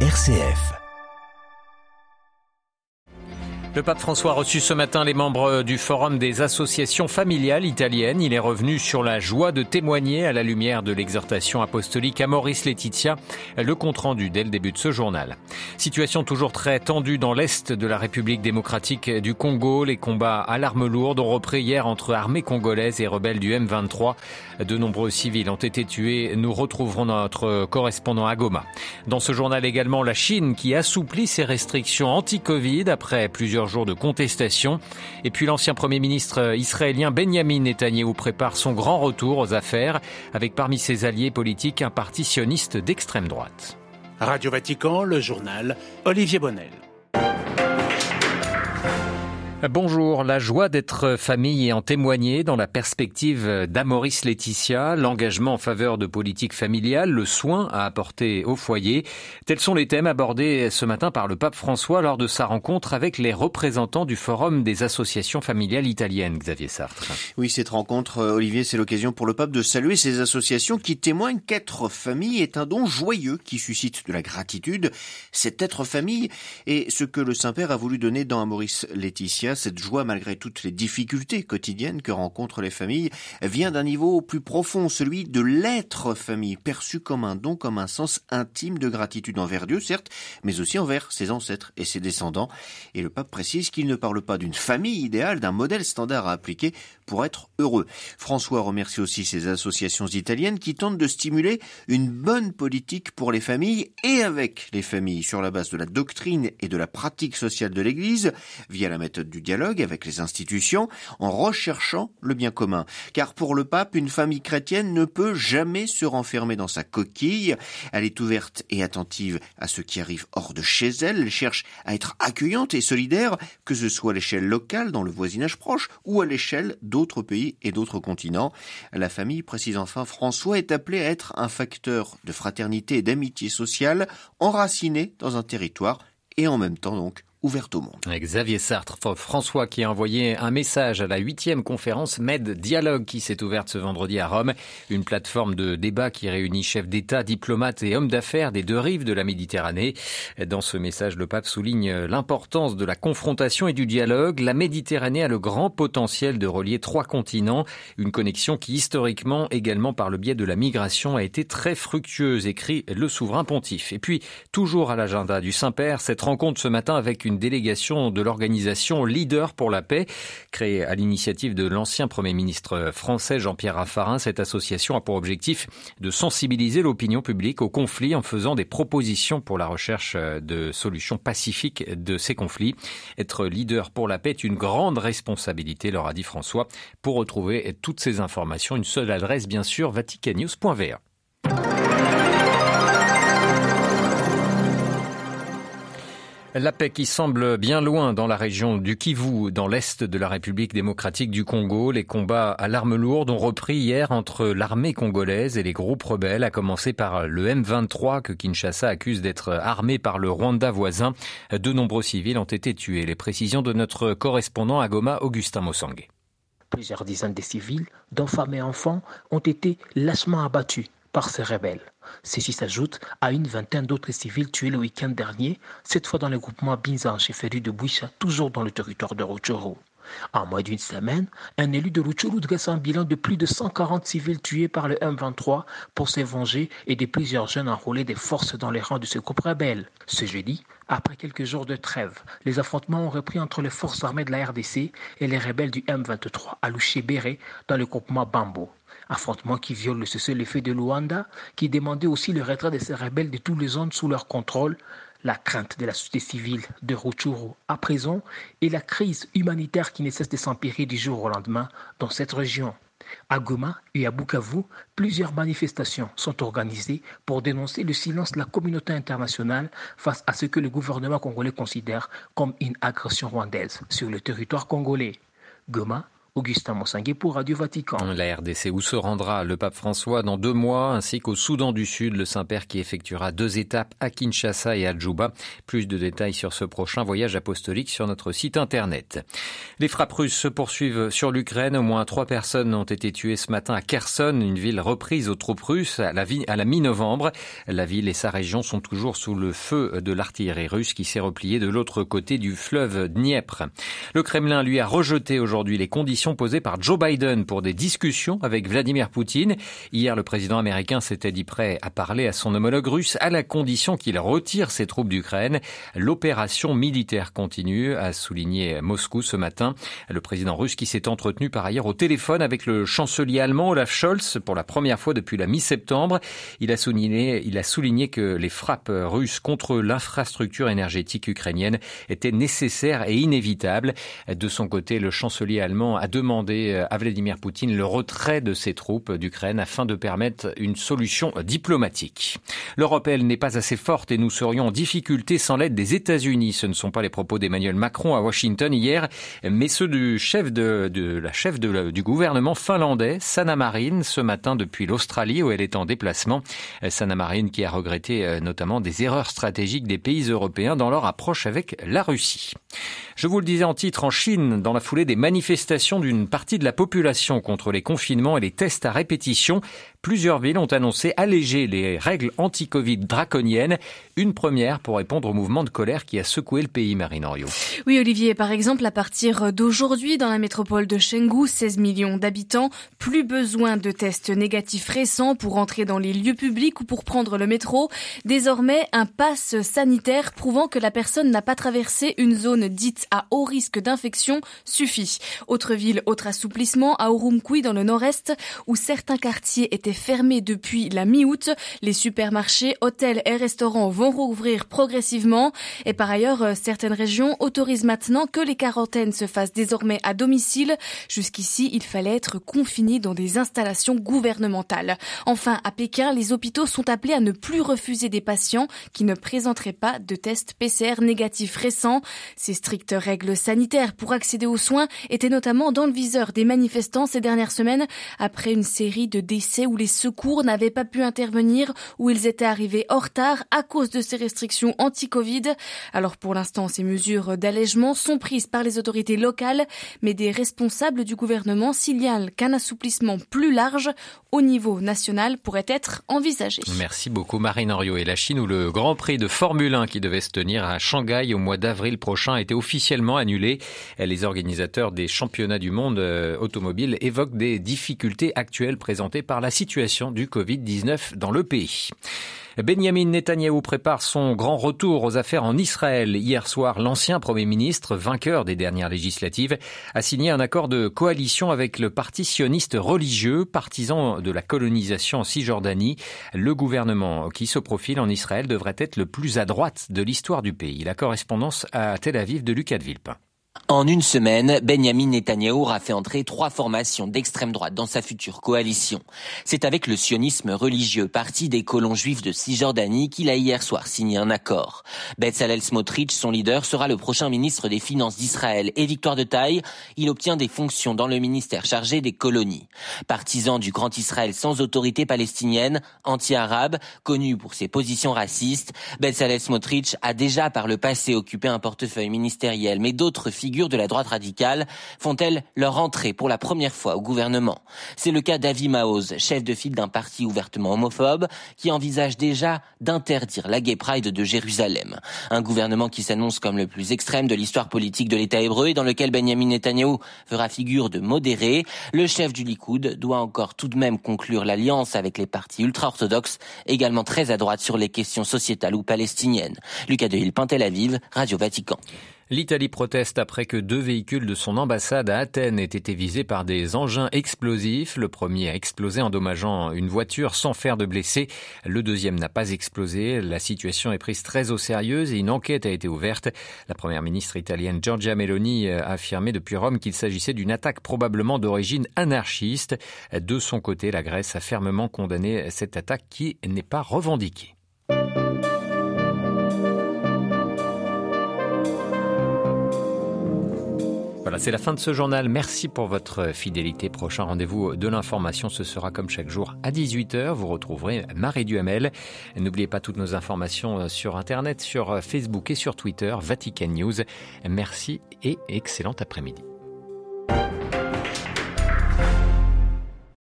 RCF. Le pape François a reçu ce matin les membres du Forum des associations familiales italiennes. Il est revenu sur la joie de témoigner à la lumière de l'exhortation apostolique à Maurice Laetitia, le compte-rendu dès le début de ce journal. Situation toujours très tendue dans l'est de la République démocratique du Congo. Les combats à l'arme lourde ont repris hier entre armées congolaises et rebelles du M23. De nombreux civils ont été tués. Nous retrouverons notre correspondant à Goma. Dans ce journal également, la Chine qui assouplit ses restrictions anti-Covid après plusieurs jours de contestation. Et puis l'ancien Premier ministre israélien Benjamin Netanyahu prépare son grand retour aux affaires avec parmi ses alliés politiques un parti sioniste d'extrême droite. Radio Vatican, le journal Olivier Bonnel. Bonjour, la joie d'être famille et en témoigner dans la perspective d'Amoris Laetitia, l'engagement en faveur de politique familiale, le soin à apporter au foyer. Tels sont les thèmes abordés ce matin par le pape François lors de sa rencontre avec les représentants du Forum des associations familiales italiennes, Xavier Sartre. Oui, cette rencontre, Olivier, c'est l'occasion pour le pape de saluer ces associations qui témoignent qu'être famille est un don joyeux qui suscite de la gratitude. Cet être famille est ce que le Saint-Père a voulu donner dans Amoris Laetitia cette joie, malgré toutes les difficultés quotidiennes que rencontrent les familles, vient d'un niveau plus profond, celui de l'être famille, perçu comme un don, comme un sens intime de gratitude envers Dieu, certes, mais aussi envers ses ancêtres et ses descendants. Et le pape précise qu'il ne parle pas d'une famille idéale, d'un modèle standard à appliquer pour être heureux. François remercie aussi ces associations italiennes qui tentent de stimuler une bonne politique pour les familles et avec les familles sur la base de la doctrine et de la pratique sociale de l'Église, via la méthode du dialogue avec les institutions, en recherchant le bien commun. Car pour le pape, une famille chrétienne ne peut jamais se renfermer dans sa coquille. Elle est ouverte et attentive à ce qui arrive hors de chez elle. Elle cherche à être accueillante et solidaire, que ce soit à l'échelle locale, dans le voisinage proche, ou à l'échelle d'autres pays et d'autres continents. La famille, précise enfin François, est appelée à être un facteur de fraternité et d'amitié sociale enraciné dans un territoire et en même temps donc ouverte au monde. Xavier Sartre, François qui a envoyé un message à la huitième conférence Med Dialogue qui s'est ouverte ce vendredi à Rome, une plateforme de débat qui réunit chefs d'État, diplomates et hommes d'affaires des deux rives de la Méditerranée. Dans ce message, le pape souligne l'importance de la confrontation et du dialogue. La Méditerranée a le grand potentiel de relier trois continents, une connexion qui historiquement, également par le biais de la migration, a été très fructueuse, écrit le souverain pontife. Et puis, toujours à l'agenda du Saint-Père, cette rencontre ce matin avec une délégation de l'organisation Leader pour la paix, créée à l'initiative de l'ancien Premier ministre français Jean-Pierre Raffarin. Cette association a pour objectif de sensibiliser l'opinion publique au conflit en faisant des propositions pour la recherche de solutions pacifiques de ces conflits. Être leader pour la paix est une grande responsabilité, leur a dit François. Pour retrouver toutes ces informations, une seule adresse, bien sûr, vaticanews.va. La paix qui semble bien loin dans la région du Kivu, dans l'est de la République démocratique du Congo. Les combats à l'arme lourde ont repris hier entre l'armée congolaise et les groupes rebelles, à commencer par le M23 que Kinshasa accuse d'être armé par le Rwanda voisin. De nombreux civils ont été tués. Les précisions de notre correspondant à Goma, Augustin Mossangue. Plusieurs dizaines de civils, dont et enfants, ont été lâchement abattus par ces rebelles. Ceci s'ajoute à une vingtaine d'autres civils tués le week-end dernier, cette fois dans le groupement Binza en chefferie de Bouicha, toujours dans le territoire de Rutshuru. En moins d'une semaine, un élu de Rutshuru dresse un bilan de plus de 140 civils tués par le M23 pour se venger et de plusieurs jeunes enrôlés des forces dans les rangs de ce groupe rebelle. Ce jeudi, après quelques jours de trêve, les affrontements ont repris entre les forces armées de la RDC et les rebelles du M23 à Louché-Béré dans le groupement Bambo. Affrontement qui viole le cessez-le-feu de Luanda, qui demandait aussi le retrait de ces rebelles de tous les zones sous leur contrôle, la crainte de la société civile de Rutshuru à présent et la crise humanitaire qui ne cesse de s'empirer du jour au lendemain dans cette région. À Goma et à Bukavu, plusieurs manifestations sont organisées pour dénoncer le silence de la communauté internationale face à ce que le gouvernement congolais considère comme une agression rwandaise sur le territoire congolais. Goma, Augustin Mossanguet pour Radio Vatican. La RDC où se rendra le pape François dans deux mois, ainsi qu'au Soudan du Sud, le Saint-Père qui effectuera deux étapes à Kinshasa et à Djouba. Plus de détails sur ce prochain voyage apostolique sur notre site internet. Les frappes russes se poursuivent sur l'Ukraine. Au moins trois personnes ont été tuées ce matin à Kherson, une ville reprise aux troupes russes à la, la mi-novembre. La ville et sa région sont toujours sous le feu de l'artillerie russe qui s'est repliée de l'autre côté du fleuve Dniepr. Le Kremlin lui a rejeté aujourd'hui les conditions posées par Joe Biden pour des discussions avec Vladimir Poutine. Hier, le président américain s'était dit prêt à parler à son homologue russe à la condition qu'il retire ses troupes d'Ukraine. L'opération militaire continue, a souligné Moscou ce matin. Le président russe qui s'est entretenu par ailleurs au téléphone avec le chancelier allemand Olaf Scholz pour la première fois depuis la mi-septembre. Il a souligné, il a souligné que les frappes russes contre l'infrastructure énergétique ukrainienne étaient nécessaires et inévitables. De son côté, le chancelier allemand a demandé à Vladimir Poutine le retrait de ses troupes d'Ukraine afin de permettre une solution diplomatique. L'Europe, elle, n'est pas assez forte et nous serions en difficulté sans l'aide des États-Unis. Ce ne sont pas les propos d'Emmanuel Macron à Washington hier, mais ceux du chef de, la chef du gouvernement finlandais, Sanna Marin, ce matin depuis l'Australie où elle est en déplacement. Sanna Marin qui a regretté euh, notamment des erreurs stratégiques des pays européens dans leur approche avec la Russie. Je vous le disais en titre, en Chine, dans la foulée des manifestations d'une partie de la population contre les confinements et les tests à répétition, plusieurs villes ont annoncé alléger les règles anti-Covid draconiennes. Une première pour répondre au mouvement de colère qui a secoué le pays, Marine Henriot. Oui, Olivier, par exemple, à partir d'aujourd'hui, dans la métropole de Chengdu, 16 millions d'habitants, plus besoin de tests négatifs récents pour entrer dans les lieux publics ou pour prendre le métro. Désormais, un pass sanitaire prouvant que la personne n'a pas traversé une zone dite à haut risque d'infection suffit. Autre ville, autre assouplissement à Urumqi dans le nord-est où certains quartiers étaient fermés depuis la mi-août. Les supermarchés, hôtels et restaurants vont rouvrir progressivement et par ailleurs certaines régions autorisent maintenant que les quarantaines se fassent désormais à domicile. Jusqu'ici, il fallait être confiné dans des installations gouvernementales. Enfin, à Pékin, les hôpitaux sont appelés à ne plus refuser des patients qui ne présenteraient pas de test PCR négatif récent. Ces strictes règles sanitaires pour accéder aux soins étaient notamment dans le viseur des manifestants ces dernières semaines après une série de décès où les secours n'avaient pas pu intervenir, où ils étaient arrivés en retard à cause de ces restrictions anti-Covid. Alors pour l'instant, ces mesures d'allègement sont prises par les autorités locales, mais des responsables du gouvernement signalent qu'un assouplissement plus large au niveau national pourrait être envisagé. Merci beaucoup Marine Henriot. Et la Chine où le Grand Prix de Formule 1 qui devait se tenir à Shanghai au mois d'avril prochain a été officiellement annulé. Les organisateurs des championnats du monde euh, automobile évoquent des difficultés actuelles présentées par la situation du Covid-19 dans le pays. Benjamin Netanyahou prépare son grand retour aux affaires en Israël. Hier soir, l'ancien Premier ministre, vainqueur des dernières législatives, a signé un accord de coalition avec le parti sioniste religieux, partisan de la colonisation en Cisjordanie. Le gouvernement qui se profile en Israël devrait être le plus à droite de l'histoire du pays. La correspondance à Tel Aviv de Lucas de. En une semaine, Benjamin Netanyahu a fait entrer trois formations d'extrême droite dans sa future coalition. C'est avec le sionisme religieux, parti des colons juifs de Cisjordanie, qu'il a hier soir signé un accord. Bezalel Smotrich, son leader, sera le prochain ministre des Finances d'Israël et victoire de taille, il obtient des fonctions dans le ministère chargé des colonies. Partisan du Grand Israël sans autorité palestinienne, anti-arabe, connu pour ses positions racistes, Bezalel Smotrich a déjà par le passé occupé un portefeuille ministériel, mais d'autres figures de la droite radicale font-elles leur entrée pour la première fois au gouvernement? C'est le cas d'Avi Maoz, chef de file d'un parti ouvertement homophobe, qui envisage déjà d'interdire la Gay Pride de Jérusalem. Un gouvernement qui s'annonce comme le plus extrême de l'histoire politique de l'État hébreu et dans lequel Benjamin Netanyahu fera figure de modéré. Le chef du Likoud doit encore tout de même conclure l'alliance avec les partis ultra-orthodoxes, également très à droite sur les questions sociétales ou palestiniennes. Lucas de Hill, Tel Aviv, Radio Vatican. L'Italie proteste après que deux véhicules de son ambassade à Athènes aient été visés par des engins explosifs. Le premier a explosé endommageant une voiture sans faire de blessés. Le deuxième n'a pas explosé. La situation est prise très au sérieux et une enquête a été ouverte. La première ministre italienne Giorgia Meloni a affirmé depuis Rome qu'il s'agissait d'une attaque probablement d'origine anarchiste. De son côté, la Grèce a fermement condamné cette attaque qui n'est pas revendiquée. Voilà, c'est la fin de ce journal. Merci pour votre fidélité. Prochain rendez-vous de l'information, ce sera comme chaque jour à 18h. Vous retrouverez Marie Duhamel. N'oubliez pas toutes nos informations sur Internet, sur Facebook et sur Twitter, Vatican News. Merci et excellent après-midi.